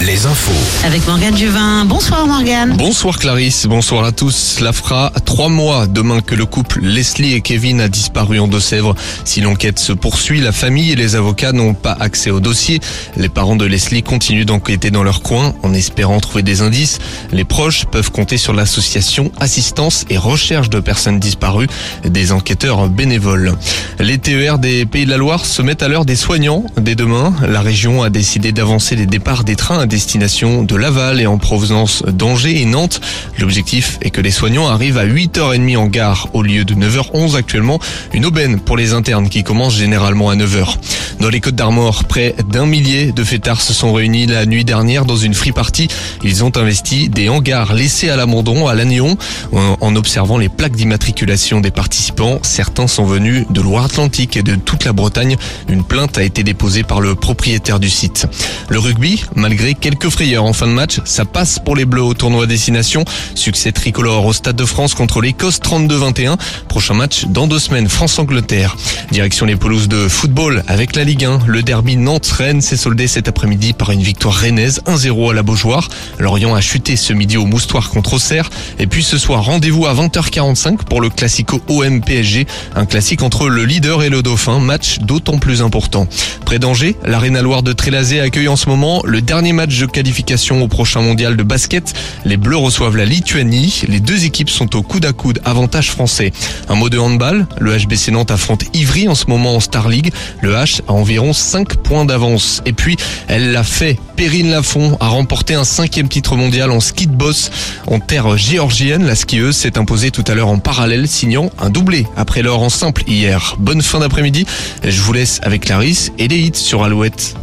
Les infos. Avec Morgane Juvin. Bonsoir Morgane. Bonsoir Clarisse, bonsoir à tous. La fera trois mois demain que le couple Leslie et Kevin a disparu en Deux-Sèvres. Si l'enquête se poursuit, la famille et les avocats n'ont pas accès au dossier. Les parents de Leslie continuent d'enquêter dans leur coin en espérant trouver des indices. Les proches peuvent compter sur l'association Assistance et Recherche de personnes disparues, des enquêteurs bénévoles. Les TER des Pays de la Loire se mettent à l'heure des soignants. Dès demain, la région a décidé d'avancer les départs des trains à destination de Laval et en provenance d'Angers et Nantes. L'objectif est que les soignants arrivent à 8h30 en gare au lieu de 9h11 actuellement. Une aubaine pour les internes qui commencent généralement à 9h. Dans les Côtes d'Armor, près d'un millier de fêtards se sont réunis la nuit dernière dans une free party. Ils ont investi des hangars laissés à l'abandon à Lannion en observant les plaques d'immatriculation des participants. Certains sont venus de Loire-Atlantique et de toute la Bretagne. Une plainte a été déposée par le propriétaire du site. Le rugby, quelques frayeurs en fin de match, ça passe pour les Bleus au tournoi destination. Succès tricolore au Stade de France contre l'Écosse 32-21. Prochain match dans deux semaines, France-Angleterre. Direction les pelouses de football avec la Ligue 1. Le derby Nantes-Rennes s'est soldé cet après-midi par une victoire rennaise 1-0 à la Beaujoire. Lorient a chuté ce midi au Moustoir contre Auxerre. Et puis ce soir, rendez-vous à 20h45 pour le classico OM-PSG. Un classique entre le leader et le dauphin. Match d'autant plus important. Près d'Angers, l'Arena Loire de Trélazé accueille en ce moment le dernier match de qualification au prochain mondial de basket. Les Bleus reçoivent la Lituanie. Les deux équipes sont au coude à coude, avantage français. Un mot de handball. Le HBC Nantes affronte Ivry en ce moment en Star League. Le H a environ 5 points d'avance. Et puis, elle l'a fait. Perrine Lafont a remporté un cinquième titre mondial en ski de boss en terre géorgienne. La skieuse s'est imposée tout à l'heure en parallèle, signant un doublé après l'or en simple hier. Bonne fin d'après-midi. Je vous laisse avec Clarisse et les hits sur Alouette.